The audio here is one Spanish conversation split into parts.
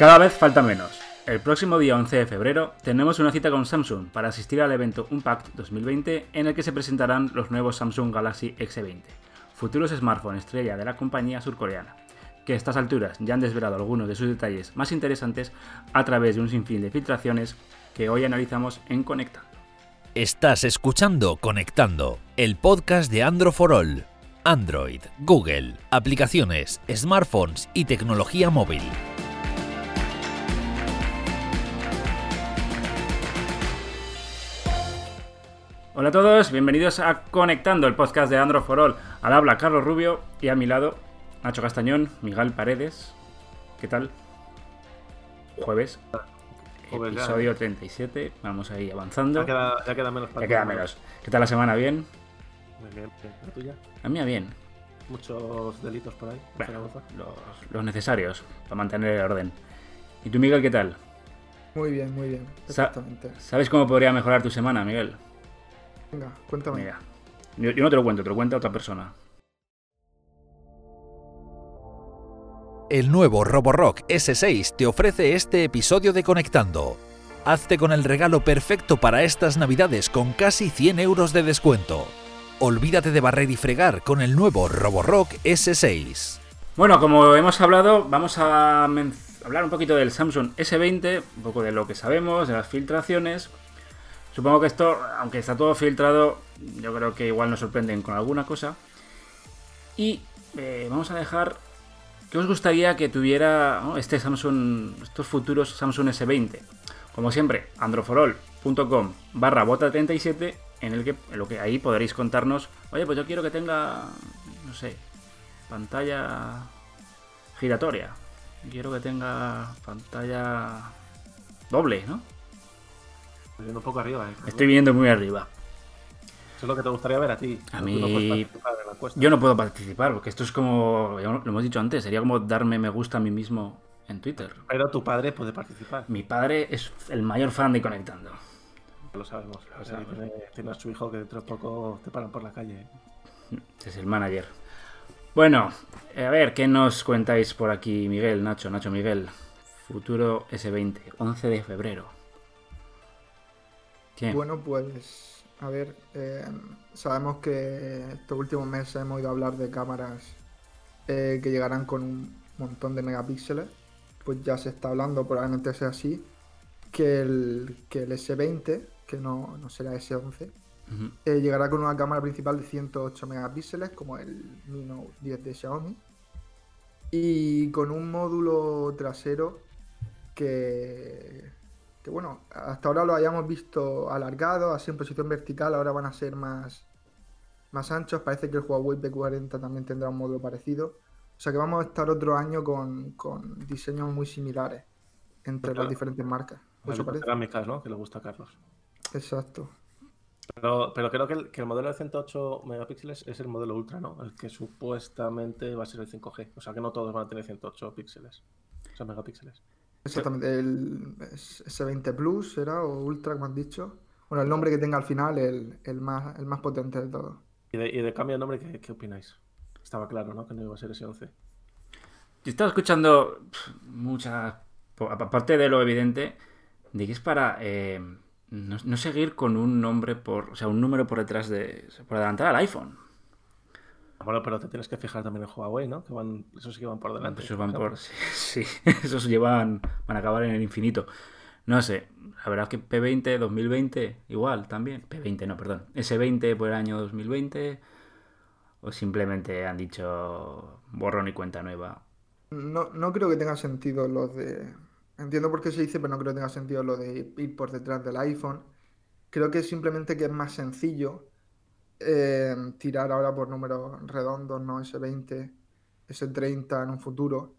Cada vez falta menos. El próximo día 11 de febrero tenemos una cita con Samsung para asistir al evento Unpacked 2020 en el que se presentarán los nuevos Samsung Galaxy S20, futuros smartphones estrella de la compañía surcoreana, que a estas alturas ya han desvelado algunos de sus detalles más interesantes a través de un sinfín de filtraciones que hoy analizamos en Conectando. Estás escuchando Conectando, el podcast de Android for All. Android, Google, aplicaciones, smartphones y tecnología móvil. Hola a todos, bienvenidos a Conectando, el podcast de Android for All. Al habla Carlos Rubio y a mi lado Nacho Castañón, Miguel Paredes. ¿Qué tal? Jueves. Jueves ya, episodio 37. Vamos ahí avanzando. Ya queda, ya queda menos para Ya queda menos. ¿Qué tal la semana? ¿Bien? Muy bien, bien. ¿La tuya? A mí bien. Muchos delitos por ahí. Bueno, los, los necesarios para mantener el orden. ¿Y tú, Miguel, qué tal? Muy bien, muy bien. Perfectamente. ¿Sabes cómo podría mejorar tu semana, Miguel? Venga, cuéntame. Mira, yo, yo no te lo cuento, te lo cuenta otra persona. El nuevo Roborock S6 te ofrece este episodio de Conectando. Hazte con el regalo perfecto para estas navidades con casi 100 euros de descuento. Olvídate de barrer y fregar con el nuevo Roborock S6. Bueno, como hemos hablado, vamos a hablar un poquito del Samsung S20, un poco de lo que sabemos, de las filtraciones. Supongo que esto, aunque está todo filtrado, yo creo que igual nos sorprenden con alguna cosa. Y eh, vamos a dejar. ¿Qué os gustaría que tuviera este Samsung, estos futuros Samsung S20? Como siempre, androforol.com barra bota 37, en el que, en lo que ahí podréis contarnos, oye, pues yo quiero que tenga, no sé, pantalla giratoria. Quiero que tenga pantalla doble, ¿no? Estoy viendo un poco arriba, eh. Estoy viendo muy arriba. Eso es lo que te gustaría ver a ti. A mí- no. Yo no puedo participar, porque esto es como, lo hemos dicho antes, sería como darme me gusta a mí mismo en Twitter. Pero tu padre puede participar. Mi padre es el mayor fan de Conectando. Lo sabemos. O sea, sabemos. tiene, tiene a su hijo que dentro de poco te paran por la calle. eh. Es el manager. Bueno, eh, a ver, ¿qué nos cuentáis por aquí, Miguel, Nacho, Nacho, Miguel? Futuro S20, 11 de febrero. Bueno, pues, a ver, eh, sabemos que estos últimos meses hemos ido a hablar de cámaras eh, que llegarán con un montón de megapíxeles. Pues ya se está hablando, probablemente sea así, que el, que el S20, que no, no será S11, Ujú. eh, llegará con una cámara principal de 108 megapíxeles, como el Mi Note 10 de Xiaomi, y con un módulo trasero que, que, bueno, hasta ahora lo hayamos visto alargado, así en posición vertical, ahora van a ser más, más anchos. Parece que el Huawei P40 también tendrá un módulo parecido. O sea que vamos a estar otro año con, con diseños muy similares entre Claro. las diferentes marcas. Cerámicas, ¿no? Que le gusta a Carlos. Exacto. Pero, pero creo que el, que el modelo de 108 megapíxeles es el modelo ultra, ¿no? El que supuestamente va a ser el 5G. O sea que no todos van a tener 108 píxeles. O sea, megapíxeles. Exactamente, el S20 Plus será o Ultra, como has dicho. Bueno, el nombre que tenga al final, el, el más, el más potente de todos. Y de, y de cambio de nombre, ¿qué, qué opináis? Estaba claro, ¿no? Que no iba a ser ese 11. Yo estaba escuchando muchas. Aparte de lo evidente, de que es para eh, no, no seguir con un nombre por. O sea, un número por detrás de. por adelantar al iPhone. Bueno, pero te tienes que fijar también en Huawei, ¿no? Que van, esos sí que van por delante. Esos van por. Sí, sí, esos llevan. van a acabar en el infinito. No sé, la verdad es que P20 2020 igual también. P20 no, perdón. S20 por el año 2020. O simplemente han dicho borrón y cuenta nueva. No, no creo que tenga sentido lo de. Entiendo por qué se dice, pero no creo que tenga sentido lo de ir por detrás del iPhone. Creo que simplemente que es más sencillo eh, tirar ahora por números redondos, no S20, S30 en un futuro.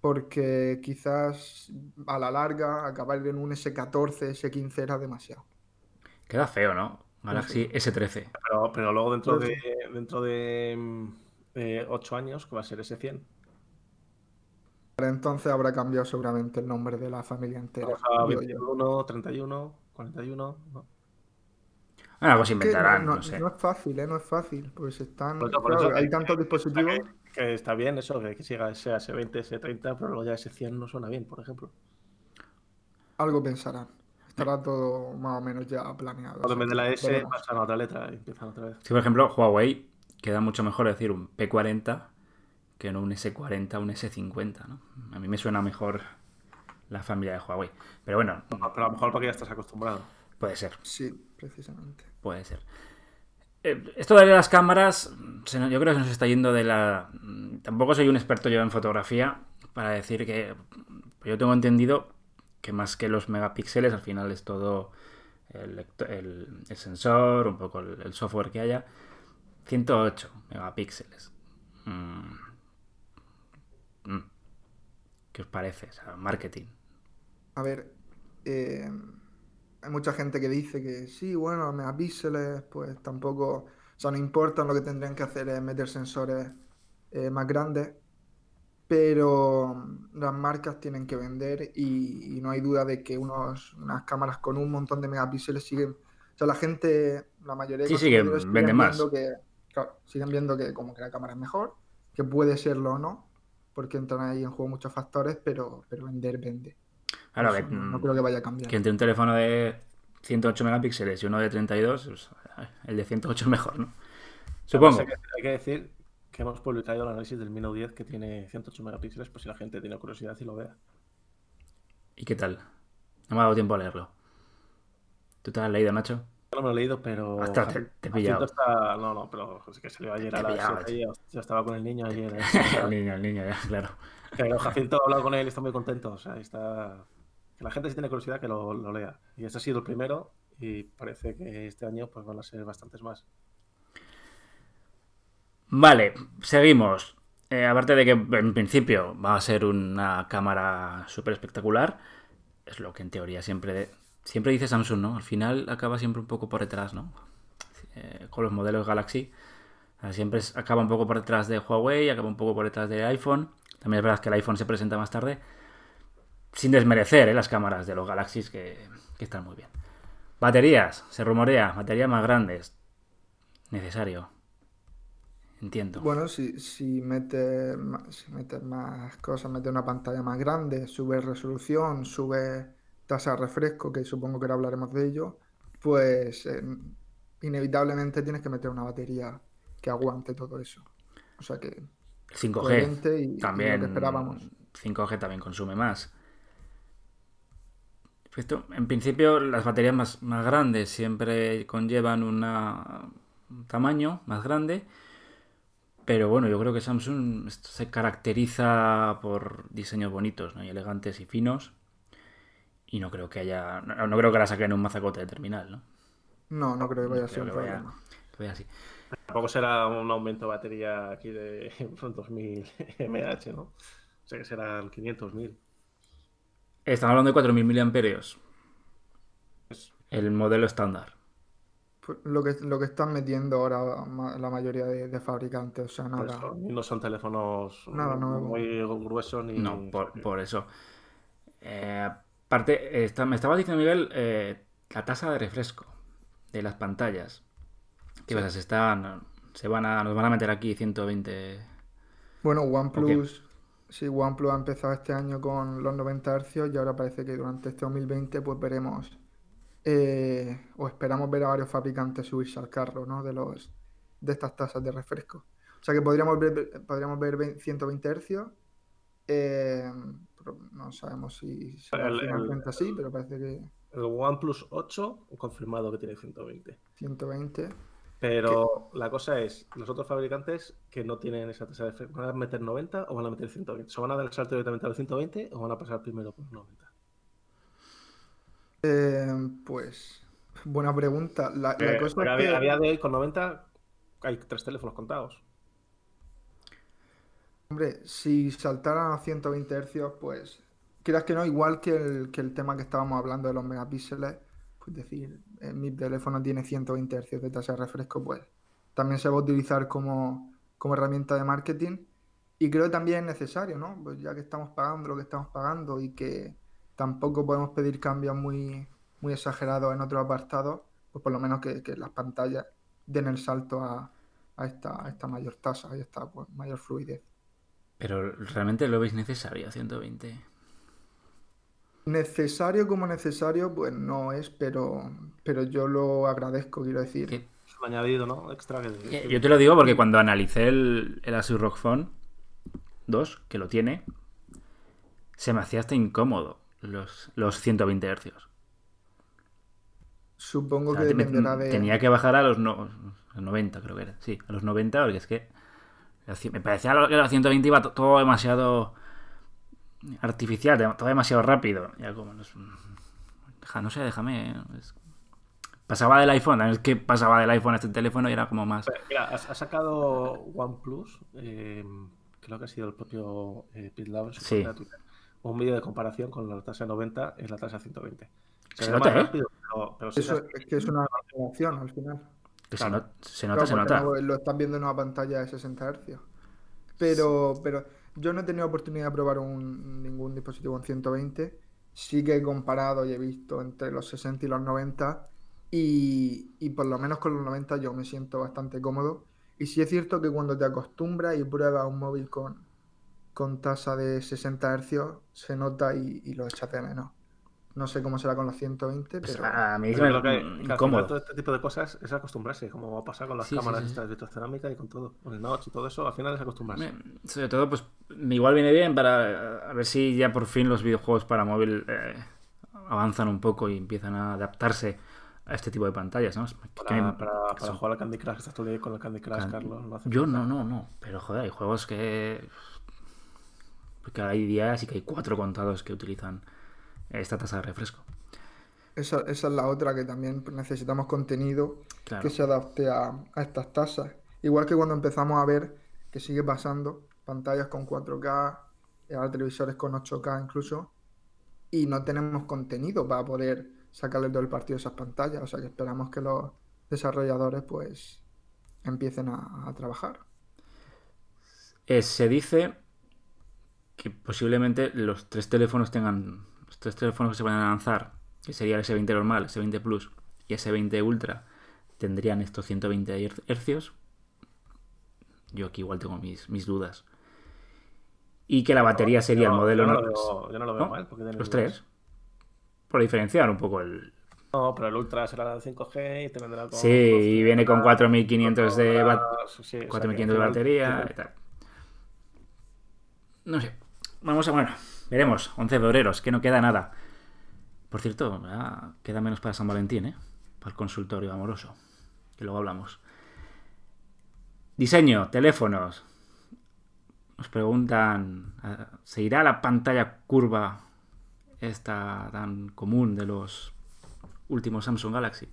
Porque quizás a la larga acabar en un S14, S15 era demasiado. Queda feo, ¿no? Galaxy S13. Pero, pero luego dentro Pues de dentro de mm, eh, 8 años, que va a ser ese 100. Para entonces habrá cambiado seguramente el nombre de la familia entera. Vamos a digo yo. 21, 31, 41. ¿no? Bueno, algo se inventarán, no, no sé. no es fácil, ¿eh? No es fácil, porque se están... Por eso- por claro, eso hay tantos dispositivos... Que está bien eso, que, que siga ese S20, S30, pero luego ya S100 no suena bien, por ejemplo. Algo pensarán. Estará todo más o menos ya planeado. Cuando sea me de la S veremos. pasan a otra letra y empiezan otra vez. Si, por ejemplo, Huawei queda mucho mejor decir un P40 que no un S40, un S50, ¿no? A mí me suena mejor la familia de Huawei. Pero bueno, Pero a lo mejor porque ya estás acostumbrado. puede ser, Sí, precisamente. puede ser. Eh, Esto de las cámaras, yo creo que se nos está yendo de la... Tampoco soy un experto yo en fotografía para decir que... Yo tengo entendido que más que los megapíxeles, al final es todo el, lecto- el- el sensor, un poco el, el software que haya. 108 megapíxeles. Mm. Mm. ¿Qué os parece? O sea, marketing. A ver, eh, hay mucha gente que dice que sí, bueno, megapíxeles, pues tampoco, o sea, no importan, lo que tendrían que hacer es meter sensores eh, más grandes, pero mm, las marcas tienen que vender y, y no hay duda de que unos, unas cámaras con un montón de megapíxeles siguen, o sea, la gente, la mayoría de Sí, siguen, consumidores venden más. que, claro, siguen viendo que como que la cámara es mejor, que puede serlo o no, porque entran ahí en juego muchos factores, pero, pero vender vende. Claro, que, no, mm, creo que vaya a cambiar. que entre un teléfono de 108 megapíxeles y uno de 32, pues, el de 108 es mejor, ¿no? Supongo. Hay que, hay que decir que hemos publicado el análisis del Mi Note 10 que tiene 108 megapíxeles, por si la gente tiene curiosidad y lo vea. ¿Y qué tal? No me ha dado tiempo a leerlo. ¿Tú te lo has leído, Nacho? No me lo he leído, pero. Hasta te- te he pillado. Jacinto está- No, no, pero es que salió ayer Te a las pillado, 7 y yo- yo estaba con el niño ayer. ¿eh? el niño, el niño, ya, claro. Pero Jacinto ha hablado con él y está muy contento. O sea, está. La gente si tiene curiosidad que lo, lea. Y este ha sido el primero y parece que este año pues van a ser bastantes más. Vale, seguimos. Eh, aparte de que en principio va a ser una cámara súper espectacular, es lo que en teoría siempre, siempre dice Samsung, ¿no? Al final acaba siempre un poco por detrás, ¿no? Eh, con los modelos Galaxy. Siempre acaba un poco por detrás de Huawei, acaba un poco por detrás de iPhone. También es verdad que el iPhone se presenta más tarde. Sin desmerecer ¿eh? las cámaras de los Galaxies que, que están muy bien. Baterías, se rumorea, baterías más grandes. Necesario. Entiendo. Bueno, si, si metes si metes más cosas, metes una pantalla más grande, sube resolución, sube tasa de refresco, que supongo que ahora hablaremos de ello, pues eh, inevitablemente tienes que meter una batería que aguante todo eso. O sea que 5G coherente y, y también. lo que esperábamos. 5G también consume más. Esto, en principio, las baterías más, más grandes siempre conllevan una, un tamaño más grande. Pero bueno, yo creo que Samsung esto se caracteriza por diseños bonitos ¿no? y elegantes y finos. Y no creo que haya. No, no creo que la saquen en un mazacote de terminal, ¿no? No, no creo que vaya a ser un que vaya, problema. que vaya así. Tampoco será un aumento de batería aquí de 2000 mAh, ¿no? O sea que serán 500.000. Están hablando de 4.000 miliamperios. El modelo estándar. Pues lo que, lo que están metiendo ahora la mayoría de, de fabricantes, o sea, nada. no son teléfonos Nada nuevo. muy gruesos ni. No, por, por eso. Eh, aparte, está- me estaba diciendo Miguel eh, la tasa de refresco de las pantallas. ¿Qué pasa? Se están, se van a, nos van a meter aquí 120. Bueno, OnePlus, sí, OnePlus ha empezado este año con los 90 Hz y ahora parece que durante este 2020 pues veremos eh, o esperamos ver a varios fabricantes subirse al carro, ¿no? De los de estas tasas de refresco. O sea que podríamos ver, podríamos ver 20 120 Hz. eh, no sabemos si el- finalmente así, pero parece que El OnePlus 8 confirmado que tiene 120. 120. Pero la cosa es, los otros fabricantes que no tienen esa tasa de refresco, ¿van a meter 90 o van a meter 120? ¿Se van a dar el salto directamente al 120 o van a pasar primero por 90? Eh, pues, buena pregunta. La, la Eh, cosa es a, que- día- a día de hoy con 90 hay tres teléfonos contados. Hombre, si saltaran a 120 Hz, pues creas que no, igual que el, que el tema que estábamos hablando de los megapíxeles, pues decir, eh, mi teléfono tiene 120 Hz de tasa de refresco, pues también se va a utilizar como, como herramienta de marketing y creo que también es necesario, ¿no? Pues ya que estamos pagando lo que estamos pagando y que tampoco podemos pedir cambios muy, muy exagerados en otros apartados, pues por lo menos que, que las pantallas den el salto a, a esta, esta mayor tasa, a esta pues, mayor fluidez. Pero realmente lo veis necesario, 120. Necesario como necesario, pues no es, pero, pero yo lo agradezco, quiero decir. Un añadido, ¿no? Extra que... que Yo te lo digo porque cuando analicé el, el Asus ROG Phone 2, que lo tiene, se me hacía hasta incómodo los, los 120 Hz. Supongo O sea, que te- me- dependerá de. Tenía que bajar a los, no- a los 90, creo que era. Sí, a los 90, porque es que me parecía que los 120 iba to- todo demasiado artificial, de- todo demasiado rápido. Ya como, no, es- deja- no sé, déjame. es- Pasaba del iPhone, también es que pasaba del iPhone a este teléfono y era como más. Mira, ha, ha sacado OnePlus, eh, creo que ha sido el propio eh, Pete Lau Sí. un vídeo de comparación con la tasa 90 y la tasa 120. Se ve nota, más ¿eh? rápido, pero, pero Eso se- es que es una relación al final. que se, not- se nota, se Claro, nota. no lo estás viendo en una pantalla de 60 Hz. Pero, pero yo no he tenido oportunidad de probar un- ningún dispositivo en 120. Sí que he comparado y he visto entre los 60 y los 90. Y, y por lo menos con los 90 yo me siento bastante cómodo. Y sí es cierto que cuando te acostumbras y pruebas un móvil con, con tasa de 60 Hz, se nota y, y lo echas de menos. No sé cómo será con los 120, Pues pero... a mí se me creo que, que todo este tipo de cosas es acostumbrarse, como va a pasar con las Sí, cámaras sí, sí. estas de vitrocerámica y con todo, con el notch y todo eso, al final es acostumbrarse. Sobre todo, pues igual viene bien para a ver si ya por fin los videojuegos para móvil eh, avanzan un poco y empiezan a adaptarse a este tipo de pantallas, ¿no? Para, me- para, para jugar al Candy Crush, estás todo el día con el Candy Crush, Can- Carlos. no Yo no, no, no. Pero joder, hay juegos que. Porque hay días y que hay cuatro contados que utilizan esta tasa de refresco. Esa, esa es la otra que también necesitamos contenido Claro. que se adapte a, a estas tasas. Igual que cuando empezamos a ver que sigue pasando pantallas con 4K, y ahora televisores con 8K incluso, y no tenemos contenido para poder sacarle todo el partido a esas pantallas. O sea que esperamos que los desarrolladores pues empiecen a, a trabajar. Eh, se dice que posiblemente los tres teléfonos tengan. Tres teléfonos que se van a lanzar, que sería el S20 normal, S20 Plus y S20 Ultra, tendrían estos 120 her- hercios. Yo aquí igual tengo mis, mis dudas. Y que la batería sería el modelo. Yo no lo veo, yo no lo veo mal. porque Los tres. Por diferenciar un poco el. No, pero el Ultra será de 5G y te vendrá con. Sí, y viene con 4500 de, bat- Sí, o sea que 4500 de batería y tal. No sé. Vamos a, bueno, veremos. 11 de febrero, que no queda nada. Por cierto, queda menos para San Valentín, ¿eh? Para el consultorio amoroso. Que luego hablamos. Diseño, teléfonos. Nos preguntan, ¿se irá la pantalla curva esta tan común de los últimos Samsung Galaxy?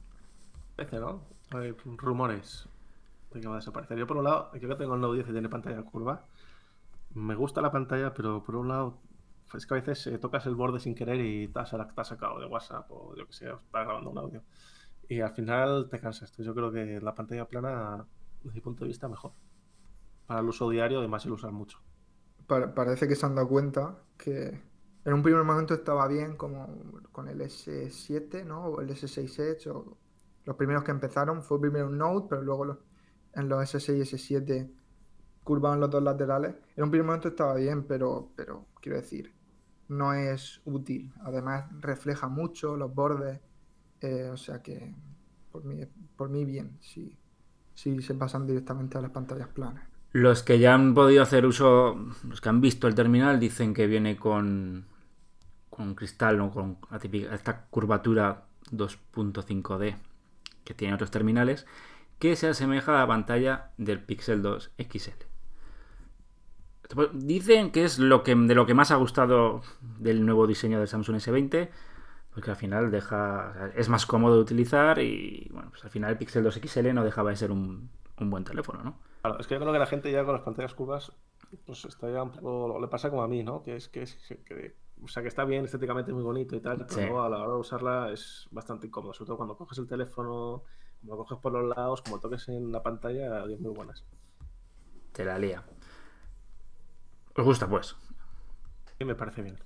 Parece, ¿no? Hay rumores de que va a desaparecer. Yo, por un lado, yo que tengo el Note 10 y tiene pantalla curva, me gusta la pantalla, pero por un lado, es que a veces eh, tocas el borde sin querer y te has, te has sacado de WhatsApp o yo que sé, estás grabando un audio. Y al final te cansas. Entonces, yo creo que la pantalla plana, desde mi punto de vista, mejor. Para el uso diario, además, el usar mucho. Pa- parece que se han dado cuenta que en un primer momento estaba bien como con el S7, ¿no? O el S6 Edge, o los primeros que empezaron fue primero un Note, pero luego los- en los S6 y S7 curvaban los dos laterales. En un primer momento estaba bien, pero, pero quiero decir, no es útil. Además refleja mucho los bordes, eh, o sea que por mí, por mí bien, si, si se pasan directamente a las pantallas planas. Los que ya han podido hacer uso, los que han visto el terminal, dicen que viene con, con cristal, no con esta curvatura 2.5D que tiene otros terminales, que se asemeja a la pantalla del Pixel 2 XL. Dicen que es lo que, de lo que más ha gustado del nuevo diseño del Samsung S20, porque al final deja, es más cómodo de utilizar y bueno, pues al final el Pixel 2 XL no dejaba de ser un, un buen teléfono, ¿no? Claro, es que yo creo que la gente ya con las pantallas curvas, pues está ya un poco, le pasa como a mí, ¿no? Que es que, es que- o sea, que está bien estéticamente muy bonito y tal, pero Sí. a la hora de usarla es bastante incómodo, sobre todo cuando coges el teléfono, como lo coges por los lados, como toques en la pantalla, es muy buenas. Te la lía. ¿Os gusta, pues? Y me parece bien.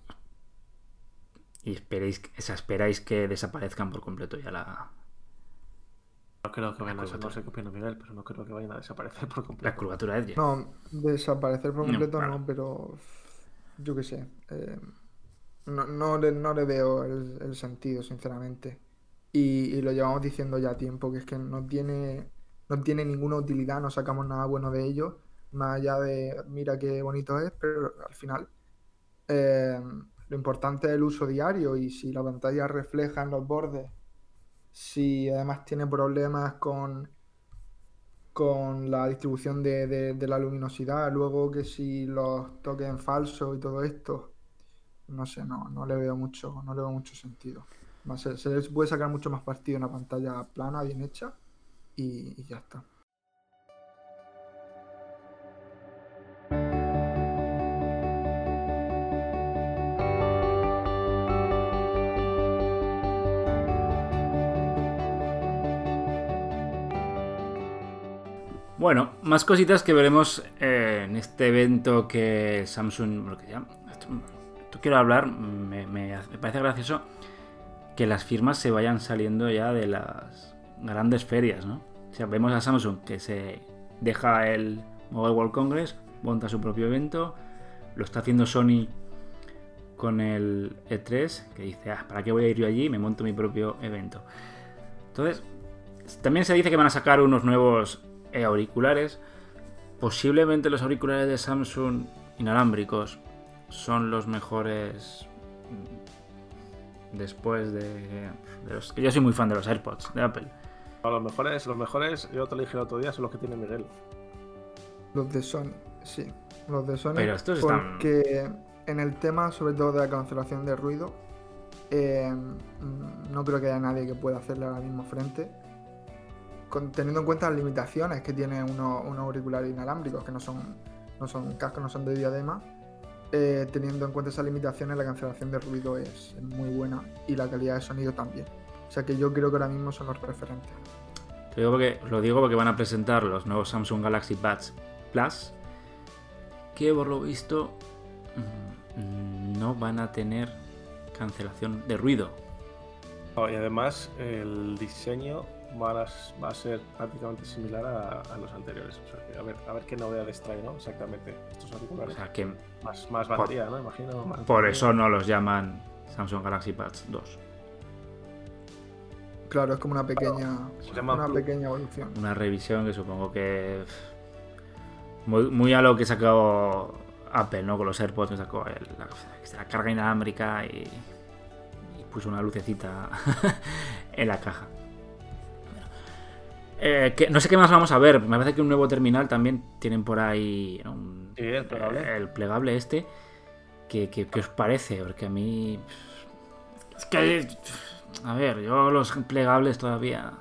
Y esperéis, o sea, esperáis que desaparezcan por completo ya la. No creo que vayan a La no curvatura. sé qué opina Miguel, pero no creo que vayan a desaparecer por completo. La curvatura Edge. No, desaparecer por No, completo claro. no, pero yo qué sé. eh, no, no le, no le veo el, el sentido, sinceramente. Y, y lo llevamos diciendo ya tiempo, que es que no tiene, no tiene ninguna utilidad, no sacamos nada bueno de ello, más allá de mira qué bonito es, pero al final eh, lo importante es el uso diario y si la pantalla refleja en los bordes, si además tiene problemas con con la distribución de, de- la luminosidad, luego que si los toques en falso y todo esto, no sé, no, no le veo mucho, no le veo mucho sentido. Se, puede sacar mucho más partido en una pantalla plana, bien hecha, y ya está. Bueno, más cositas que veremos eh, en este evento que Samsung. lo ya- esto, quiero hablar, me, me parece gracioso que las firmas se vayan saliendo ya de las grandes ferias, ¿no? O sea, vemos a Samsung que se deja el Mobile World Congress, monta su propio evento, lo está haciendo Sony con el E3, que dice, ah, ¿para qué voy a ir yo allí? Me monto mi propio evento. Entonces, también se dice que van a sacar unos nuevos auriculares. Posiblemente los auriculares de Samsung inalámbricos son los mejores mm, después de, de los que yo soy muy fan de los AirPods de Apple. No, los mejores, los mejores, yo te lo dije el otro día, son los que tiene Miguel. Los de Sony, sí. Los de Sony. Pero estos están- porque en el tema, sobre todo de la cancelación de ruido, eh, mm, no creo que haya nadie que pueda hacerle ahora mismo frente. Con- teniendo en cuenta las limitaciones que tiene unos unos auriculares inalámbricos, que no son, no son cascos, no son de diadema. eh, teniendo en cuenta esas limitaciones, la cancelación de ruido es, muy buena y la calidad de sonido también. O sea que yo creo que ahora mismo son los referentes. Te digo porque, lo digo porque van a presentar los nuevos Samsung Galaxy Buds Plus, que por lo visto mm, no van a tener cancelación de ruido. No, y además, el diseño va a, va a ser prácticamente similar a, a los anteriores. O sea, que a, ver, a ver qué novedades trae, ¿no? Exactamente. Estos O auriculares. sea que más, más batería, ¿no? Imagino. más por batería. eso no los llaman Samsung Galaxy Buds 2. Claro, es como una pequeña, una pequeña evolución. Una revisión que supongo que. Muy, muy a lo que sacó Apple, ¿no? Con los AirPods que sacó el- la, la carga inalámbrica y, y puso una lucecita en la caja. Eh, que- no sé qué más vamos a ver. Me parece que un nuevo terminal también tienen por ahí. ¿no? Un- Sí, el plegable. eh, el plegable este. ¿Qué, qué- qué os parece? Porque a mí. Es que. A ver, yo los plegables todavía.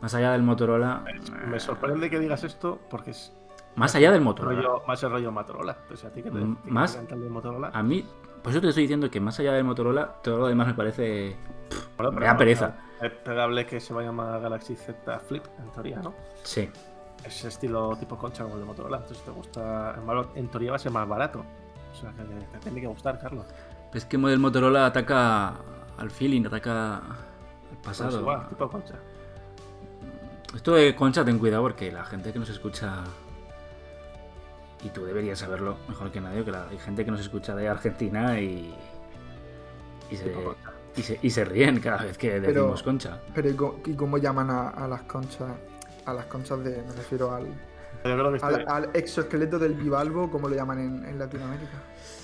Más allá del Motorola. Me sorprende que digas esto porque es Más allá del Motorola. rollo, más el rollo Motorola. Entonces, a ti que te, que te más- el de Motorola. A mí. Por eso te estoy diciendo que más allá del Motorola, todo lo demás me parece. Bueno, me da pereza. Probable que se va a llamar Galaxy Z Flip, en teoría, ¿no? Sí. Es estilo tipo concha como el de Motorola. Entonces, te gusta. En, teoría va a ser más barato. O sea, que te tiene que gustar, Carlos. Es que el Motorola ataca al feeling, ataca al Pues pasado. igual, tipo concha. Esto de Concha, ten cuidado porque la gente que nos escucha. Y tú deberías saberlo mejor que nadie, que la- hay gente que nos escucha de Argentina y. Y se. Y se, y se ríen cada vez que Pero- decimos Concha. Pero ¿y co- ¿y cómo llaman a, a las conchas? A las conchas de. Me refiero al, al, al exoesqueleto del bivalvo, como lo llaman en, en Latinoamérica.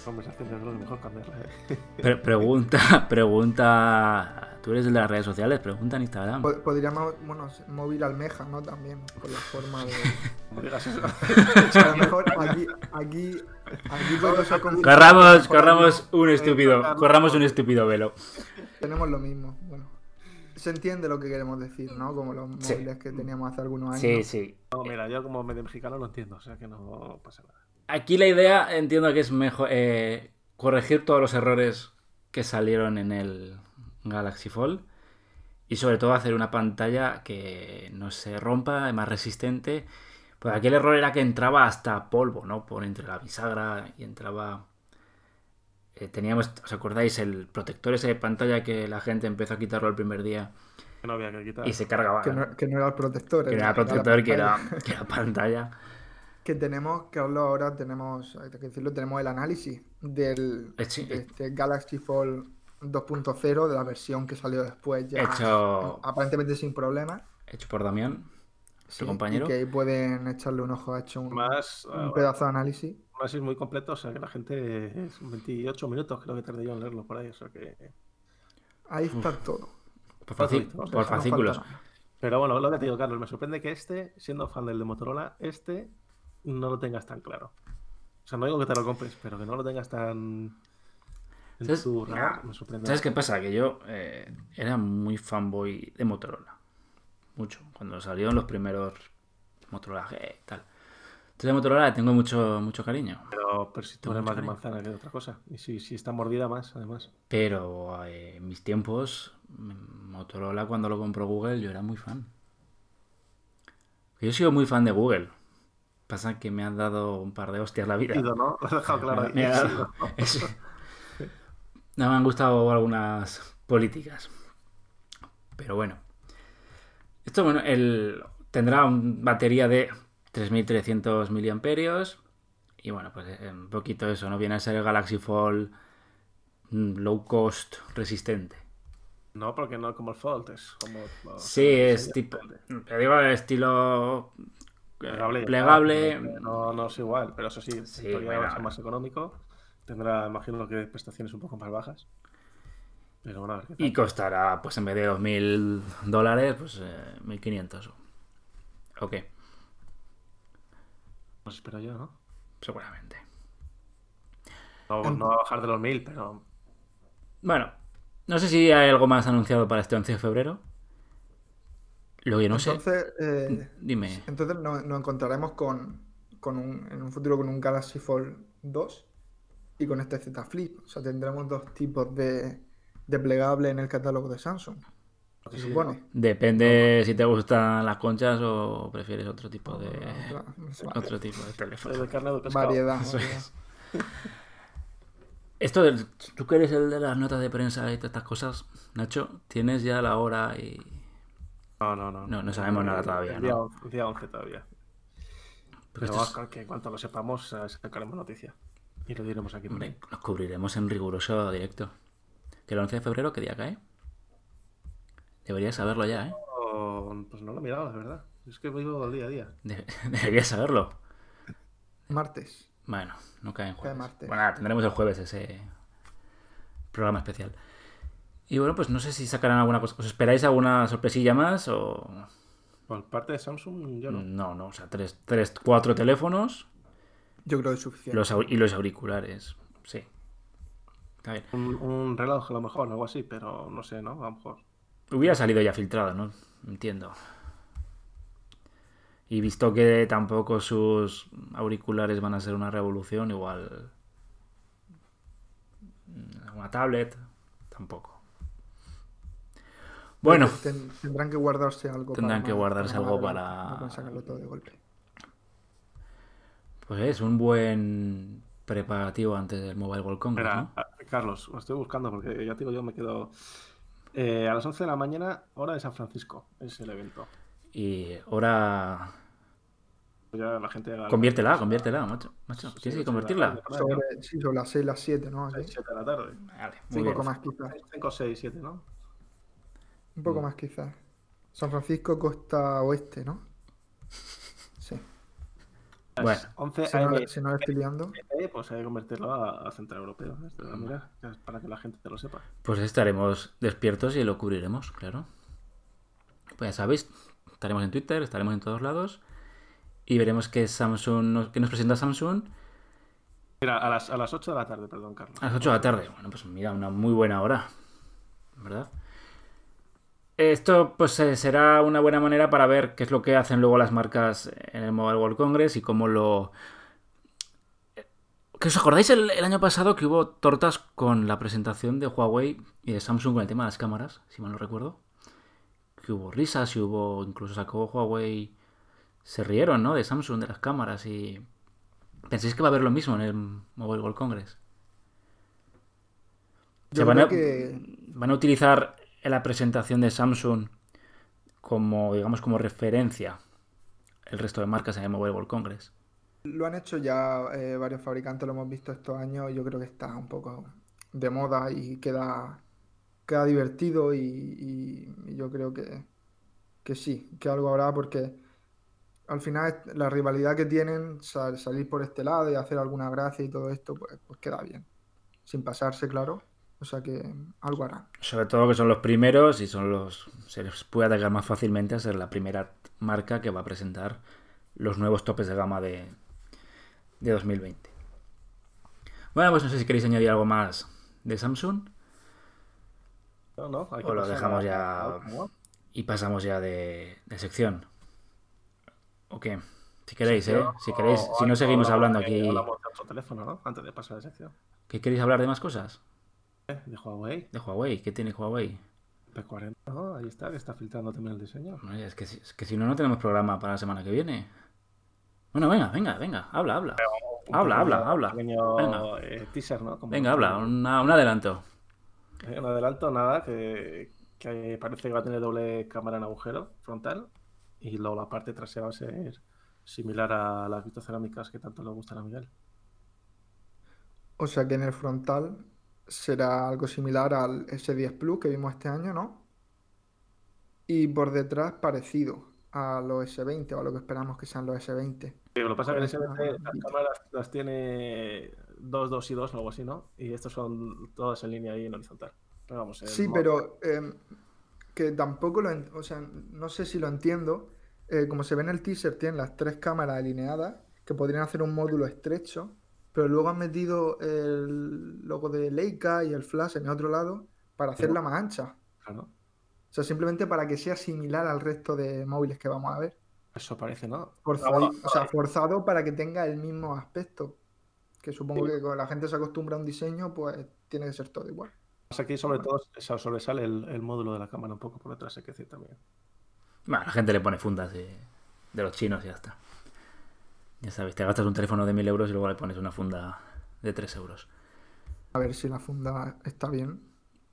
conversación creo que mejor cambiarla. ¿eh? Pre- pregunta, pregunta. Tú eres el de las redes sociales, pregunta en Instagram. Po- Podríamos, bueno, móvil almeja, ¿no? También, por la forma de. No digas eso. A lo mejor aquí, aquí, Corramos, corramos un estúpido, corramos un estúpido velo. Tenemos lo mismo. Bueno, se entiende lo que queremos decir, ¿no? Como los Sí. móviles que teníamos hace algunos años. Sí, sí. No, mira, yo como medio mexicano lo entiendo, o sea que no pasa nada. Aquí la idea entiendo que es mejor eh, corregir todos los errores que salieron en el Galaxy Fold y sobre todo hacer una pantalla que no se rompa, más resistente. Pues aquí el error era que entraba hasta polvo, ¿no? Por entre la bisagra y entraba... eh, teníamos, ¿os acordáis? El protector ese de pantalla que la gente empezó a quitarlo el primer día Que no había que quitar. y se cargaba. Que no, que no era el protector. Que era- la protector, que era, pantalla. que era pantalla. Que tenemos, Carlos, ahora tenemos, hay que decirlo, tenemos el análisis del Eh, sí, de eh. este Galaxy Fold 2.0, de la versión que salió después ya Hecho- aparentemente sin problemas. Hecho por Damián. Sí, compañero. Y que ahí pueden echarle un ojo, ha hecho un, Más, un ah, pedazo de análisis. Además es muy completo, o sea que la gente es 28 minutos creo que tardé yo en leerlo por ahí, o sea que... Ahí está todo. Por, o sea, por no fascículos. Pero bueno, lo que te digo, Carlos, me sorprende que este, siendo fan del de Motorola, este no lo tengas tan claro. O sea, no digo que te lo compres, pero que no lo tengas tan... En ¿Sabes? tu Ah, me sorprende. ¿Sabes qué pasa? Que yo eh, era muy fanboy de Motorola. Mucho. Cuando salieron los primeros Motorola G y tal. Entonces Motorola le tengo mucho, mucho cariño. Pero, pero si tú eres más de manzana que de otra cosa. Y si, si está mordida más, además. Pero eh, en mis tiempos, mm, Motorola cuando lo compró Google, yo era muy fan. Yo he sido muy fan de Google. Pasa que me han dado un par de hostias la vida. Lo has dejado claro. Me ha dado-. No me han gustado algunas políticas. Pero bueno. Esto, bueno, el, tendrá una batería de 3300 miliamperios. Y bueno, pues eh, un poquito eso, ¿no? Viene a ser el Galaxy Fold mm, low cost resistente. No, porque no como el Fold, es como... Sí, es tipo. Te digo, el estilo. eh, Plegable. No, no es igual, pero eso sí, Sí, bueno. va a ser más económico. Tendrá, imagino que prestaciones un poco más bajas. Pero bueno, a ver qué tal. Y costará, pues en vez de 2.000 dólares, pues eh, 1.500. Ok, Pues espero yo, ¿no? seguramente. No, no va a bajar de los 1000, pero Bueno, no sé si hay algo más anunciado para este 11 de febrero. Lo que no sé. Eh, Dime. entonces nos, nos encontraremos con, con un, en un futuro con un Galaxy Fold 2 y con este Z Flip. O sea, tendremos dos tipos de, de plegable en el catálogo de Samsung. Se Sí, supone. Depende si te gustan las conchas o prefieres otro tipo de otro tipo de teléfono. de carne de pescado. Variedad. Eso variedad. es. Esto, del- tú que eres el de las notas de prensa y todas estas cosas, Nacho, tienes ya la hora y No, no, no. No, no sabemos nada todavía, El día, ¿no? 11, el día 11 todavía. Pero es- que en cuanto lo sepamos, eh, sacaremos noticia. Y lo diremos aquí. Hombre, nos cubriremos en riguroso directo. ¿Que el 11 de febrero qué día cae? Deberías saberlo ya, ¿eh? Pues no lo he mirado, la verdad. Es que vivo el día a día. De- deberías saberlo. Martes. Bueno, no cae en Cae jueves. martes. Bueno, tendremos el jueves ese programa especial. Y bueno, pues no sé si sacarán alguna cosa. ¿Os esperáis alguna sorpresilla más o...? Por parte de Samsung, yo no. No, no, o sea, tres, tres cuatro teléfonos Yo creo que es suficiente. los, y los auriculares. Sí. Está bien. Un, un reloj a lo mejor, algo así, pero no sé, ¿no? A lo mejor. Hubiera salido ya filtrado, ¿no? Entiendo. Y visto que tampoco sus auriculares van a ser una revolución, igual. mm, Una tablet, tampoco. Bueno, Ten- tendrán que guardarse algo. Tendrán para que más- guardarse algo para- pueden sacarlo todo de golpe. pues es un buen preparativo antes del Mobile World Congress, Espera, ¿no? Carlos, lo estoy buscando porque ya te digo, yo me quedo. Eh, a las 11 de la mañana, hora de San Francisco, es el evento. Y ahora. Ya la gente. Conviértela, conviértela, macho. macho. Sí, ¿Tienes sí, que convertirla? sí, Sobre, sí, sobre las 6, las 7, ¿no? Así. 7 de la tarde. Vale, Un muy bien. poco más quizás. 5, 6, 7, ¿no? Un Mm. poco más quizás. San Francisco, costa oeste, ¿no? Bueno. 11 Si no, si no lo estoy liando. pues hay que convertirlo a, a central europeo. Esto, mira, ya es para que la gente te lo sepa. Pues estaremos despiertos y lo cubriremos, claro. Pues ya sabéis, estaremos en Twitter, estaremos en todos lados y veremos qué Samsung nos, qué nos presenta Samsung Mira, a las, a las 8 de la tarde, perdón, Carlos. a las 8 de la tarde. Bueno, pues mira, una muy buena hora, ¿verdad? Esto pues eh, será una buena manera para ver qué es lo que hacen luego las marcas en el Mobile World Congress y cómo lo... ¿Que os acordáis el, el año pasado que hubo tortas con la presentación de Huawei y de Samsung con el tema de las cámaras, si mal no recuerdo? Que hubo risas y hubo, incluso sacó Huawei, se rieron, ¿no? De Samsung, de las cámaras y... ¿Pensáis que va a haber lo mismo en el Mobile World Congress? Yo van creo a- que ¿Van a utilizar en la presentación de Samsung como, digamos, como referencia el resto de marcas en el Mobile World Congress. Lo han hecho ya eh, varios fabricantes, lo hemos visto estos años. Yo creo que está un poco de moda y queda, queda divertido. Y, yo creo que, que sí, que algo habrá porque al final la rivalidad que tienen, sal- salir por este lado y hacer alguna gracia y todo esto, pues, pues queda bien. Sin pasarse, claro. O sea que algo hará. Sobre todo que son los primeros y son los. Se les puede atacar más fácilmente a ser la primera marca que va a presentar los nuevos topes de gama de, de 2020. Bueno, pues no sé si queréis añadir algo más de Samsung No, no, hay que O lo dejamos ya- y pasamos ya de, de sección. ¿O qué? Si queréis, ¿eh? Si queréis, O- si no o seguimos hablando aquí. hablamos de otro teléfono, ¿no? Antes de pasar a la sección. ¿Qué queréis hablar de más cosas? De Huawei, De Huawei, ¿qué tiene Huawei? P40, ¿no? Ahí está, que está filtrando también el diseño. Es que, si- es que si no, no tenemos programa para la semana que viene. Bueno, venga, venga, venga, habla, habla. Habla, habla, habla. pequeño Venga. eh, teaser, ¿no? Como- Venga, habla, una- un adelanto. Eh, Un adelanto, nada, que, que parece que va a tener doble cámara en agujero frontal y luego la parte trasera va a ser similar a las vitrocerámicas que tanto le gustan a Miguel. O sea que en el frontal será algo similar al S10 Plus que vimos este año, ¿no? Y por detrás parecido a los S20 o a lo que esperamos que sean los S20. Sí, lo que pasa es que SBC esa- las cámaras las tiene 2, 2 y 2 o algo así, ¿no? Y estos son todas en línea ahí en horizontal. Pero vamos, el Sí, pero em, que tampoco lo... O sea, no sé si lo entiendo. Eh, como se ve en el teaser, tienen las tres cámaras alineadas que podrían hacer un módulo estrecho, pero luego han metido el logo de Leica y el flash en el otro lado para hacerla más ancha. Claro, O sea, simplemente para que sea similar al resto de móviles que vamos a ver. eso parece, ¿no? Forzado, o sea, forzado para que tenga el mismo aspecto. Que supongo que cuando la gente se acostumbra a un diseño, pues tiene que ser todo igual. Aquí sobre todo se sobresale el, el módulo de la cámara un poco por detrás, hay que decir también. Bueno, la gente le pone fundas de, de los chinos y ya está. Ya sabes, te gastas un teléfono de 1000 euros y luego le pones una funda de 3 euros. A ver si la funda está bien,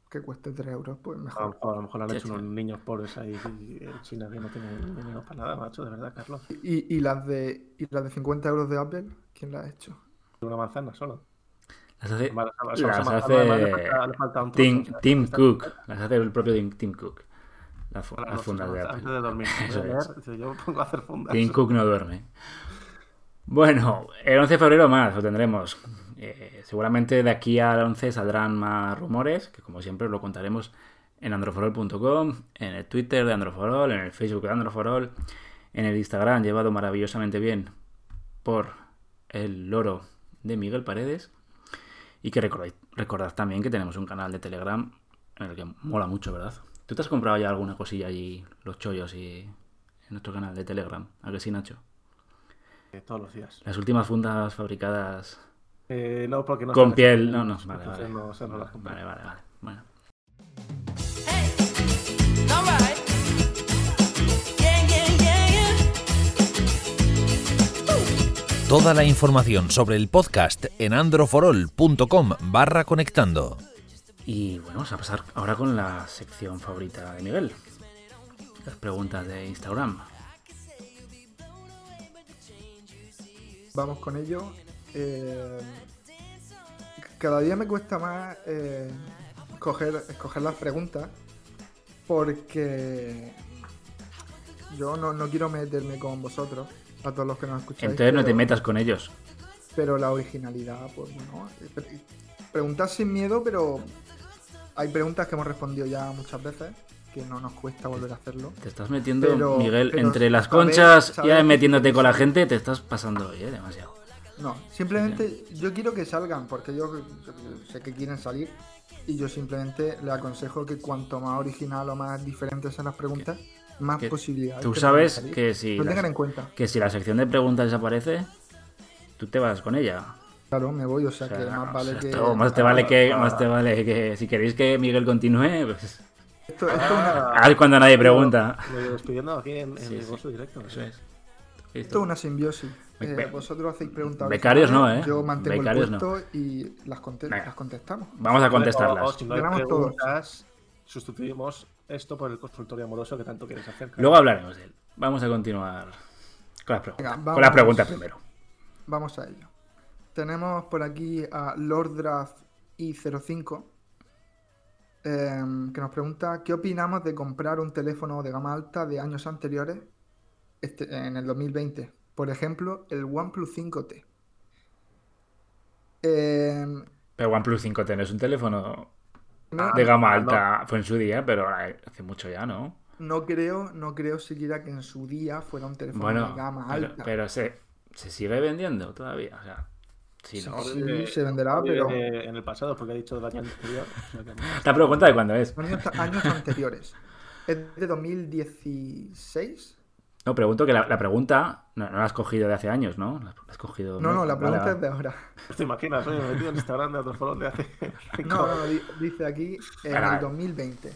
que cueste 3 euros, pues A lo mejor. a lo mejor han Sí, hecho unos niños pobres ahí en China que no tienen dinero para nada, macho, de verdad, Carlos. ¿Y, y las de, ¿Y las de 50 euros de Apple? ¿Quién las ha hecho? Una manzana solo. Las hace, las hace Tim, o sea, Tim está- Cook. Las hace el propio Tim, Cook. Las, noches, fundas de antes Apple. de dormir. Eso Voy a es. leer, dice, Yo me pongo a hacer fundas. Tim Cook no duerme. Bueno, el 11 de febrero más lo tendremos. Eh, seguramente de aquí al 11 saldrán más rumores, que como siempre os lo contaremos en androforol.com, en el Twitter de Androforol, en el Facebook de Androforol, en el Instagram llevado maravillosamente bien por el loro de Miguel Paredes. Y que recordad, también que tenemos un canal de Telegram en el que mola mucho, ¿verdad? ¿Tú te has comprado ya alguna cosilla allí, los chollos y en nuestro canal de Telegram? ¿A que sí, Nacho? Todos los días. Las últimas fundas fabricadas Eh, no, porque no con piel. No, no, vale, vale. no, esas no las compré. Vale, vale, vale. Bueno. Toda la información sobre el podcast en androforol.com barra conectando. Y bueno, vamos a pasar ahora con la sección favorita de Miguel. Las preguntas de Instagram. Vamos con ello. Eh, cada día me cuesta más eh, escoger, escoger las preguntas porque yo no, no quiero meterme con vosotros, a todos los que nos escucháis. Entonces no te pero- metas con ellos. Pero la originalidad, pues bueno. pre- Preguntas sin miedo, pero hay preguntas que hemos respondido ya muchas veces, que no nos cuesta volver a hacerlo. Te estás metiendo, Pero- Miguel, pero entre las conchas que- metiéndote con la gente, te estás pasando hoy, ¿eh? Demasiado. No, simplemente yo quiero que salgan, porque yo, yo sé que quieren salir, y yo simplemente le aconsejo que cuanto más original o más diferentes sean las preguntas, más que posibilidades. Tú sabes que si, Lo la, en cuenta. que si la sección de preguntas desaparece, tú te vas con ella. Claro, me voy, o sea, O sea, que más vale o sea, que. esto más te vale que, más te vale que si queréis que Miguel continúe, pues Esto, esto es una, a ver cuando nadie pregunta. Me voy despidiendo aquí en, en Sí, sí. riguroso directo. Eso es. esto es una simbiosis. Be- Eh, vosotros hacéis preguntas. becarios no, ¿eh? Yo mantengo Becarios el no. puesto y las, conte- Venga. las contestamos. Vamos a O- o contestarlas. si no hay Ganamos todos. preguntas, sustituimos esto por el consultorio amoroso que tanto quieres hacer. claro. Luego hablaremos de él. Vamos a continuar con las preguntas. Venga, con la vamos. pregunta primero. Vamos a ello. Tenemos por aquí a Lord Draft i05 em, que nos pregunta ¿qué opinamos de comprar un teléfono de gama alta de años anteriores este- en el 2020? Por ejemplo, el OnePlus 5T. Em, Pero OnePlus 5T no es un teléfono no, de gama no. alta. Fue en su día, pero hace mucho ya, ¿no? no creo, no creo siquiera que en su día fuera un teléfono Bueno, de gama pero, alta. pero se, se sigue vendiendo todavía. O sea, si no. Sí, Eh, se venderá, pero- En el pasado, porque ha dicho del año anterior. que- Esta pregunta de cuándo es. Años, años anteriores. Es de 2016. No, pregunto que la, la pregunta no, no la has cogido de hace años, ¿no? La has cogido. No, no, la pregunta vale. es de ahora. ¿Te imaginas? Oye, metido en Instagram de otro folón de hace. No, no, di- dice aquí en Caray. el 2020.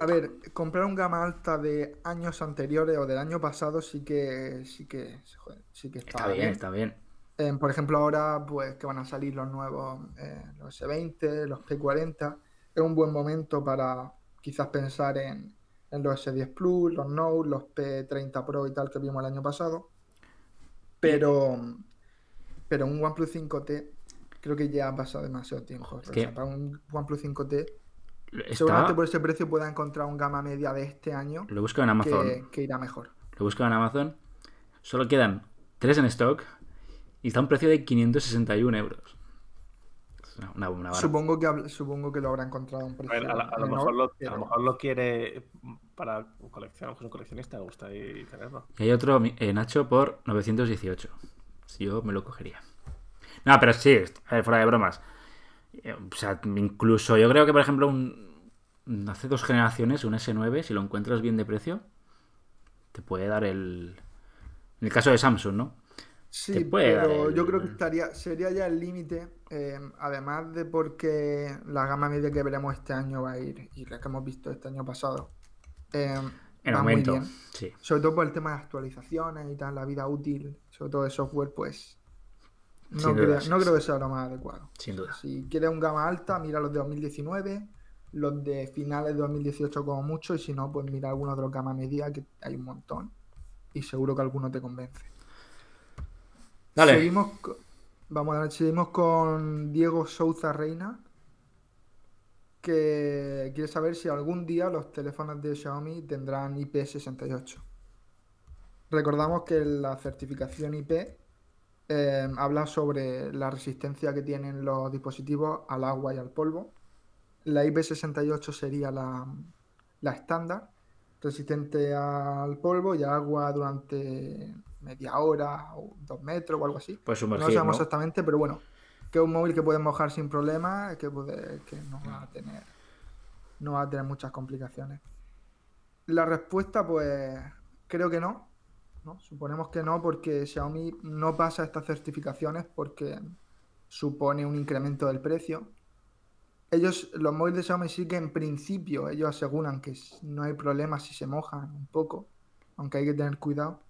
A ver, comprar un gama alta de años anteriores o del año pasado sí que sí que joder, sí que está, Está bien, está bien. Eh, por ejemplo, ahora pues que van a salir los nuevos eh, los S20, los P40, es un buen momento para quizás pensar en, en los S10 Plus, los Note, los P30 Pro y tal que vimos el año pasado. Pero pero un OnePlus 5T creo que ya ha pasado demasiado tiempo. Es O que- sea, para un OnePlus 5T Está, seguramente por ese precio pueda encontrar un gama media de este año Lo busco en Amazon. que, que irá mejor. Lo busco en Amazon. Solo quedan tres en stock y está a un precio de 561 euros. Es una, una. Supongo que supongo que lo habrá encontrado a un A, precio ver, a, la- a lo menor, mejor lo, a lo mejor lo quiere para colección, es un coleccionista, le gusta ahí tenerlo. Y hay otro eh, Nacho por 918. Si yo me lo cogería. No, pero sí, a ver, fuera de bromas. Eh, O sea, incluso yo creo que, por ejemplo, un, hace dos generaciones, un S9, si lo encuentras bien de precio, te puede dar el. En el caso de Samsung, ¿no? Sí, pero el- yo creo que estaría, sería ya el límite, eh, además de porque la gama media que veremos este año va a ir, y la que hemos visto este año pasado, eh, En va muy aumento. Sí. Sobre todo por el tema de actualizaciones y tal, la vida útil, sobre todo de software, pues no, Sin creo, no creo que sea lo más adecuado. Sin duda. Si quieres un gama alta, mira los de 2019, los de finales de 2018 como mucho, y si no, pues mira algunos de los gama media, que hay un montón. Y seguro que alguno te convence. Seguimos, vamos a con Diego Souza Reina, que quiere saber si algún día los teléfonos de Xiaomi tendrán IP68. Recordamos que la certificación IP eh, habla sobre la resistencia que tienen los dispositivos al agua y al polvo. La IP68 sería la, la estándar, resistente al polvo y al agua durante media hora o dos metros o algo así. Pues No sumergir, sabemos ¿no? exactamente, pero bueno, que es un móvil que puedes mojar sin problema, que, puede, que no va a tener no va a tener muchas complicaciones. La respuesta, pues, creo que no. ¿no? Suponemos que no, porque Xiaomi no pasa estas certificaciones porque supone un incremento del precio. Ellos, los móviles de Xiaomi sí que en principio ellos aseguran que no hay problema si se mojan un poco, aunque hay que tener cuidado.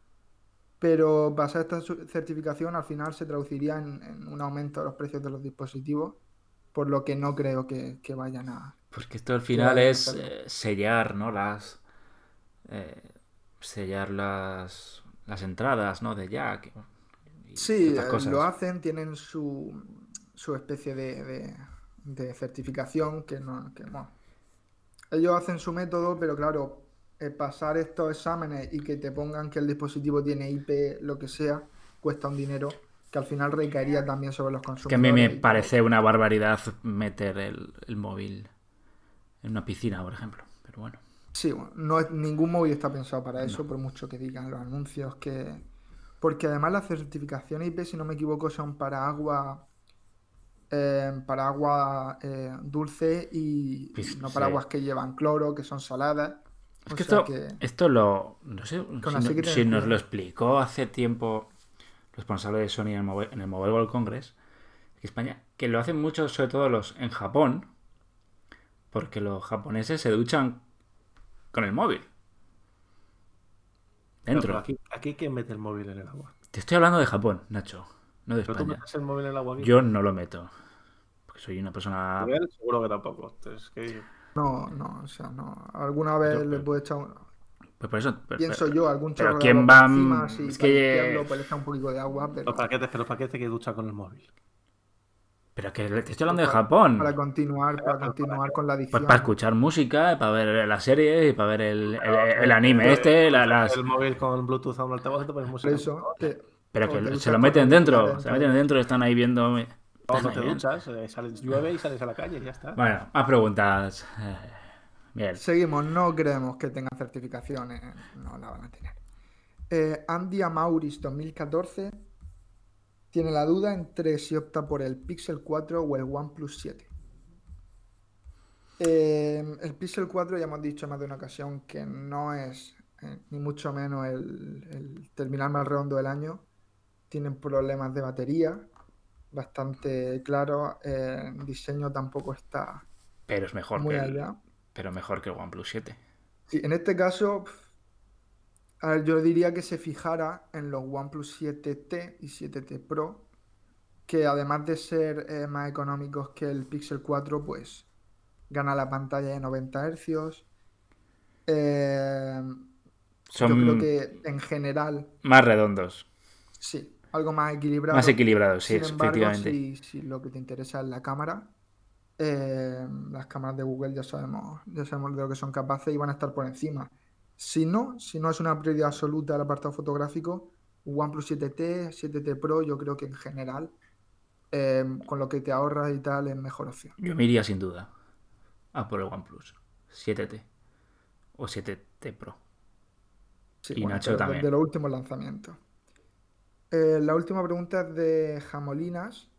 Pero pasar esta certificación al final se traduciría en, en un aumento de los precios de los dispositivos, por lo que no creo que, que vayan a... Porque esto al final es eh, sellar, ¿no? Las. eh, sellar las. Las entradas, ¿no? De jack. y Sí, eh, cosas. lo hacen, tienen su, su especie de, de- de certificación que no, que. Ellos hacen su método, pero claro, pasar estos exámenes y que te pongan que el dispositivo tiene IP, lo que sea, cuesta un dinero que al final recaería también sobre los Que a consumidores. mí me parece una barbaridad meter el, el móvil en una piscina, por ejemplo. Pero bueno. Sí, bueno, no es, ningún móvil está pensado para eso, por mucho que digan los anuncios que... Porque además las certificaciones IP, si no me equivoco, son para agua... eh, para agua eh, dulce y Pues, no para sí. aguas que llevan cloro, que son saladas. Es que esto, que- esto lo. No sé Con si, no- nos lo explicó hace tiempo el responsable de Sony en el Mobile, en el Mobile World Congress, que España, que lo hacen mucho, sobre todo los en Japón, porque los japoneses se duchan con el móvil. Pero Dentro. aquí, aquí ¿quién mete el móvil en el agua? Te estoy hablando de Japón, Nacho, no de ¿Pero tú España. metes el móvil en el agua aquí? Yo no lo meto. Porque soy una persona. Seguro que tampoco. Entonces, que... No, no, o sea, no. Alguna vez Yo- le puedo echar un... Pues por eso. pero- Pienso pero- yo, algún pero chorro ¿quién va- encima, así, es que- pues le echa un poquito de agua, pero Los paquetes, pero paquetes que ducha con el móvil. Pero que te estoy hablando de para- Japón. para continuar, para continuar con la Pues edición. para escuchar música, para ver la serie, y para ver el, el- el anime este, la- las... El móvil con Bluetooth a un altavoz y te pones música. eso, que- Pero que te se lo meten dentro, música se meten dentro, están ahí viendo... Están te duchas, eh, sales, llueve y sales a la calle y ya está. Bueno, más preguntas. Eh, Bien. Seguimos, no creemos que tengan certificaciones, no la van a tener. Eh, Andy Amauris 2014 tiene la duda entre si opta por el Pixel 4 o el OnePlus 7. Eh, el Pixel 4 ya hemos dicho más de una ocasión que no es eh, ni mucho menos el, el terminal más redondo del año. Tienen problemas de batería bastante claros. eh, el diseño tampoco está Pero es mejor muy que el, allá. pero mejor que el OnePlus 7. Sí, en este caso, a ver, yo diría que se fijara en los OnePlus 7T y 7T Pro, que además de ser eh, más económicos que el Pixel 4, pues gana la pantalla de 90 Hz. Eh, yo creo Son que en general, más redondos, sí, algo más equilibrado. más equilibrados, sí, Sin embargo, efectivamente. si, si lo que te interesa es la cámara, eh, las cámaras de Google ya sabemos, ya sabemos de lo que son capaces y van a estar por encima. Si no, si no es una prioridad absoluta el apartado fotográfico, OnePlus 7T, 7T Pro, yo creo que en general, eh, con lo que te ahorras y tal, es mejor opción. Yo me iría sin duda a por el OnePlus 7T o 7T Pro. Sí, Y bueno, Nacho también. De los últimos lanzamientos. Eh, la última pregunta es de Jamolinas,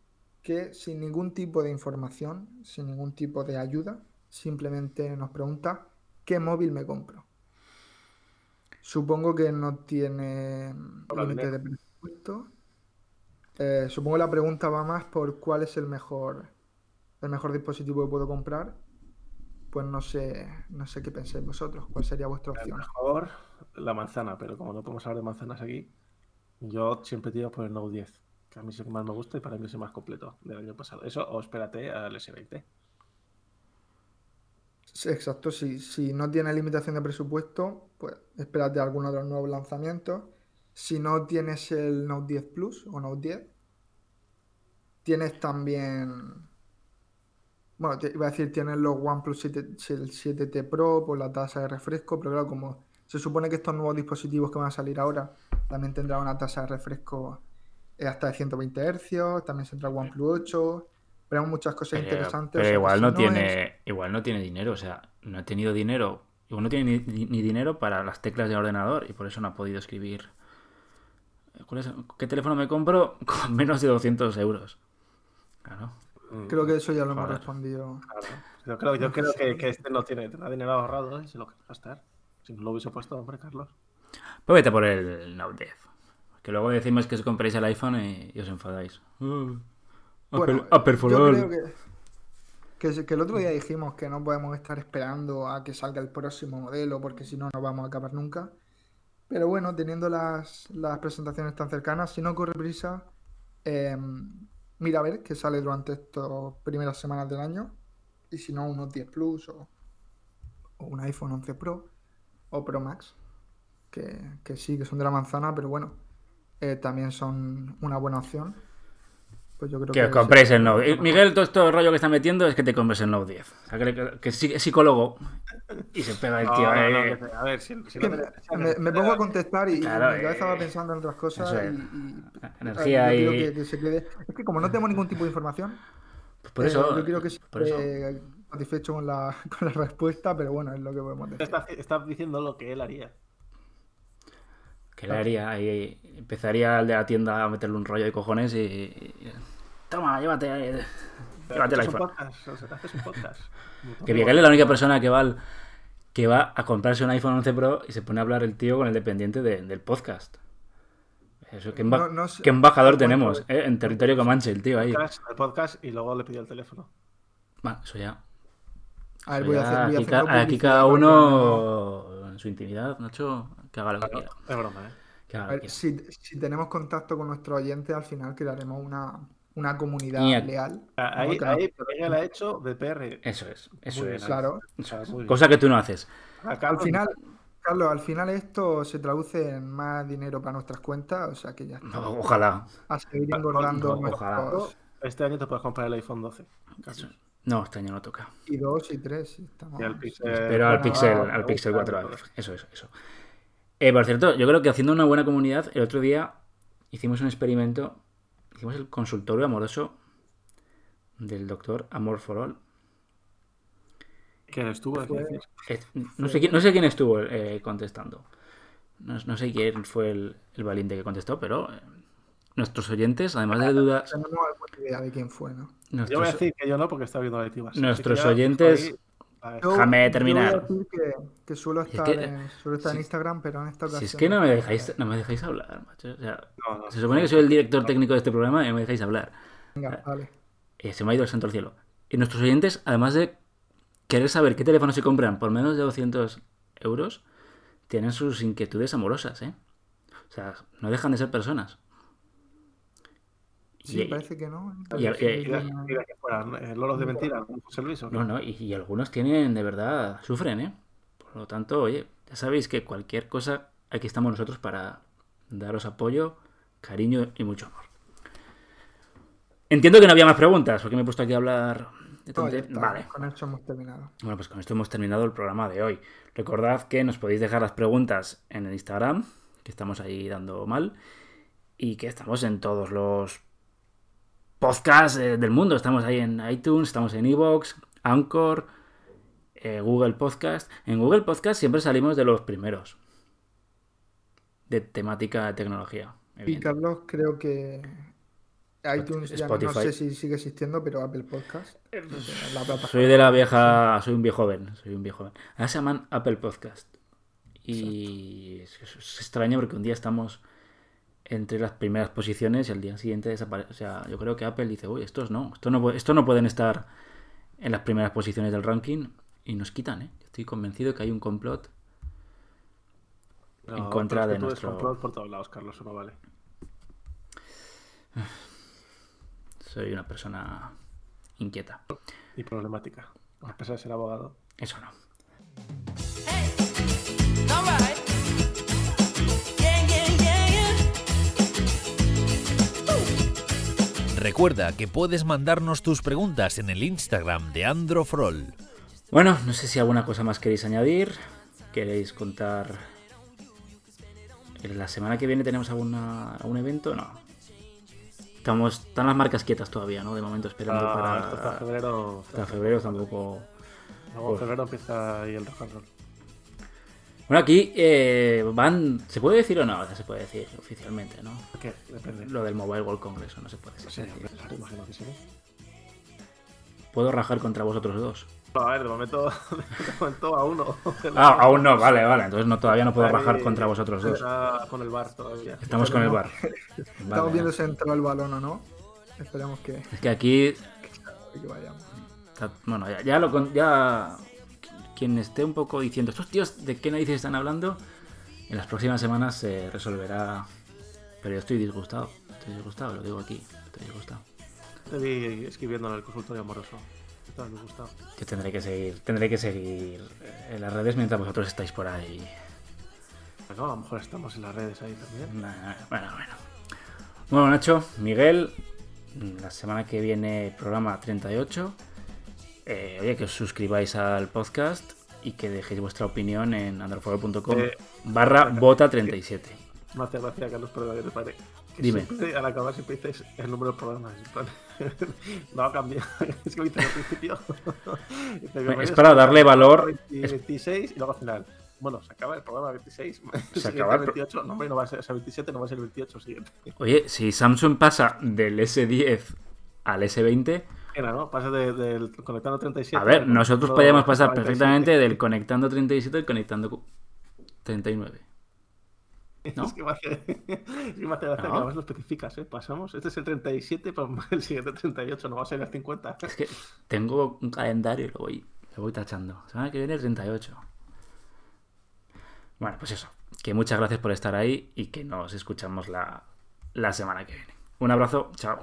que sin ningún tipo de información, sin ningún tipo de ayuda, simplemente nos pregunta, ¿qué móvil me compro? Supongo que no tiene límite de presupuesto. Eh, supongo la pregunta va más por cuál es el mejor, el mejor dispositivo que puedo comprar. Pues no sé, no sé qué pensáis vosotros, cuál sería vuestra El opción. mejor, la manzana, pero como no podemos hablar de manzanas aquí, yo siempre tiro por el Note 10, que a mí es el que más me gusta y para mí es el más completo del año pasado. Eso o espérate al S20. Sí, exacto, si, si no tiene limitación de presupuesto, pues espérate alguno de los nuevos lanzamientos. Si no tienes el Note 10 Plus o Note 10, tienes también. Bueno, iba a decir, tienes los OnePlus 7, el 7T Pro por la tasa de refresco, pero claro, como se supone que estos nuevos dispositivos que van a salir ahora también tendrán una tasa de refresco eh, hasta de 120 Hz, también tendrá OnePlus 8, pero hay muchas cosas Pero, interesantes. pero o sea, que igual no es- tiene, igual no tiene dinero, o sea, no ha tenido dinero, igual no tiene ni, ni- dinero para las teclas del ordenador y por eso no ha podido escribir. ¿Cuál es- ¿Qué teléfono me compro con menos de 200 euros? Claro. Mm, Creo que eso ya lo hemos respondido. claro. Yo creo, yo creo que, que este no tiene tendrá dinero ahorrado y se lo quiere gastar. Si no lo hubiese puesto, hombre, Carlos. Pues vete por el Note 10. Que luego decimos que os compréis el iPhone y, y os enfadáis. Uh, Apple, Bueno, Apple yo creo que, que, se- que el otro día dijimos que no podemos estar esperando a que salga el próximo modelo porque si no, no vamos a acabar nunca. Pero bueno, teniendo las, las presentaciones tan cercanas, si no corre prisa, eh, mira a ver qué sale durante estas primeras semanas del año. Y si no, unos 10 Plus o, o un iPhone 11 Pro o Pro Max, que, que sí, que son de la manzana, pero bueno, eh, también son una buena opción. Pues yo creo Que os sí. compréis el Note. Miguel, todo esto rollo que está metiendo es que te compres el Note 10. O sea, que, que- que es psicólogo y se pega el No, tío. no, no, eh. que- a ver, si, si que no me, te- me- me pongo a contestar y, y Claro, mi cabeza va eh, pensando en otras cosas es. y, y- Energía y- que, que se quede. Es que como no tenemos ningún tipo de información, Pues por eh, eso. yo quiero que se por eso. satisfecho con la, con la respuesta, pero bueno, es lo que podemos decir. Está, está diciendo lo que él haría. ¿Qué le haría? Ahí empezaría el de la tienda a meterle un rollo de cojones y. y- Toma, llévate. Llévate un iPhone. podcast, o sea, te haces un podcast. Que Miguel es la única persona que va, al- que va a comprarse un iPhone 11 Pro y se pone a hablar el tío con el dependiente de- del podcast. Eso, ¿qué, emba- No- no sé- qué embajador no tenemos eh, en territorio comanche el tío ahí. El podcast y luego le pidió el teléfono. Va, eso ya. A ver, voy a hacer, voy aquí, haciendo ca- aquí publicidad cada uno en su intimidad, Nacho, que haga lo que quiera. Es broma, ¿eh? Que haga A lo que ver, quiera. si, si tenemos contacto con nuestros oyentes, al final crearemos una, una comunidad leal. Ahí, que no- ahí Miguel ha hecho de PR. Eso es, eso Muy es. bien. Claro. Eso es. Cosa que tú no haces. Acá Al final, Carlos, al final esto se traduce en más dinero para nuestras cuentas, o sea que ya está. O- Ojalá. A seguir engordando ojalá. Este año te puedes comprar el iPhone 12. Eso. No, este año no toca. y dos y tres. y estamos- Y el Pixel. Pero al bueno, Pixel, ah, al Pixel gusta, 4. me gusta. Eso, eso, eso. Eh, por cierto, yo creo que haciendo una buena comunidad, el otro día hicimos un experimento. Hicimos el consultorio amoroso del doctor Amor for All. ¿Quién estuvo? Eh, No sé quién, no sé quién estuvo eh, contestando. No, no sé quién fue el, el valiente que contestó, pero eh, nuestros oyentes, además de dudas, alguna idea de quién fue, ¿no? Yo voy a nuestros, decir que yo no, porque está viendo Bassi. Nuestros oyentes-. Yo- Déjame yo terminar. voy a decir que, que suelo es estar, que- en, suelo estar en si- Instagram, pero en esta ocasión. si es que no me dejáis, no me dejáis hablar, macho. O sea, No, no. se supone que soy el director técnico de este programa y no me dejáis hablar. Venga, vale. Eh, se me ha ido el santo al cielo. Y nuestros oyentes, además de querer saber qué teléfono se compran por menos de 200 euros, tienen sus inquietudes amorosas, ¿eh? O sea, no dejan de ser personas. Sí, Y- parece que no. y- Parece y- fueran eh, loros de mentira, José Luis. No, no, y, y algunos tienen, de verdad, sufren, ¿eh? Por lo tanto, oye, ya sabéis que cualquier cosa, aquí estamos nosotros para daros apoyo, cariño y mucho amor. Entiendo que no había más preguntas, porque me he puesto aquí a hablar de No, está, Vale. Con esto hemos terminado. Bueno, pues con esto hemos terminado el programa de hoy. Recordad que nos podéis dejar las preguntas en el Instagram, que estamos ahí dando mal, y que estamos en todos los podcasts eh, del mundo. Estamos ahí en iTunes, estamos en Evox, Anchor, eh, Google Podcast. En Google Podcast siempre salimos de los primeros. De temática de tecnología. Y. Carlos, creo que iTunes ya no sé si sigue existiendo, pero Apple Podcast. la plataforma. Soy de la vieja. Soy un viejo joven. Soy un viejo joven. Ahora se llaman Apple Podcast. Y es extraño porque un día estamos entre las primeras posiciones y al día siguiente desaparece. O sea, yo creo que Apple dice, uy, estos no, esto no, puede- esto no pueden estar en las primeras posiciones del ranking y nos quitan, ¿eh? Estoy convencido que hay un complot. No, en contra pero es que de tú nuestro- descontrolas por todos lados, Carlos, eso no vale. Soy una persona inquieta. Y problemática. A pesar de ser abogado. Eso no. Alright. Recuerda que puedes mandarnos tus preguntas en el Instagram de Androfrol. Bueno, no sé si alguna cosa más queréis añadir. ¿Queréis contar? ¿En ¿La semana que viene tenemos alguna, algún evento? No. Estamos, están las marcas quietas todavía, ¿no? De momento esperando Ah, esto hasta para. febrero. Hasta febrero tampoco. Luego en febrero empieza ahí el rock and roll. Bueno, aquí eh, van. ¿Se puede decir o no? Ya se puede decir oficialmente, ¿no? ¿Qué? Depende. Lo del Mobile World Congress, ¿o no se puede Sí, decir. hombre, claro, imagino que sí. Puedo rajar contra vosotros dos. No, a ver, de momento, de momento a uno. Ah, aún no, vale, vale. Entonces no, todavía no puedo rajar contra vosotros dos. Con el bar todavía. Estamos con el bar. Estamos Vale. viendo si entró el balón o no. Esperemos que, Es que aquí que vayamos. Está- Bueno, ya, ya lo con- ya quien esté un poco diciendo estos tíos de qué narices están hablando, en las próximas semanas se resolverá. Pero yo estoy disgustado, estoy disgustado, lo digo aquí, estoy disgustado. Te vi escribiendo en el consultorio amoroso. Estaba disgustado. Yo tendré que seguir, tendré que seguir en las redes mientras vosotros estáis por ahí. Bueno, a lo mejor estamos en las redes ahí también. Bueno, bueno, bueno. Bueno, Nacho, Miguel, la semana que viene programa 38. Eh, oye, que os suscribáis al podcast y que dejéis vuestra opinión en androfuego.com Eh, barra bota 37. Me hace gracia, Carlos, pero pare. Que Dime. siempre, al acabar siempre dices el número del programa. en plan, no ha cambiado. Es que lo hice al principio. Bienvenidos para darle valor. 20, 26 y luego al final. Bueno, se acaba el programa 26. Se acaba el pro- 28. No, no va a ser o sea, 27, no va a ser el 28 siguiente. Oye, si Samsung pasa del S10 al S20, Era, ¿no? Pasa de- del conectando 37. a ver, nosotros podríamos pasar 47. perfectamente del conectando 37 al conectando cu- 39. ¿no? Es que me hace, es que me hace gracia No. que además lo especificas, ¿eh? Pasamos, este es el 37, pero el siguiente 38 no va a ser el 50. Es que tengo un calendario y lo voy, lo voy tachando. Semana que viene el 38. Bueno, pues eso. Que muchas gracias por estar ahí y que nos escuchamos la, la semana que viene. Un abrazo, chao.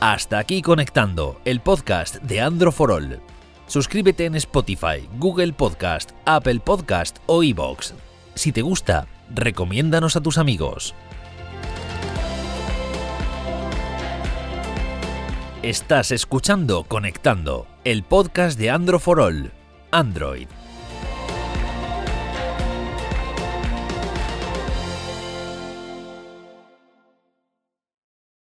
Hasta aquí conectando, el podcast de Andro for All. Suscríbete en Spotify, Google Podcast, Apple Podcast o iVoox. Si te gusta, recomiéndanos a tus amigos. Estás escuchando Conectando, el podcast de Andro for All. Android,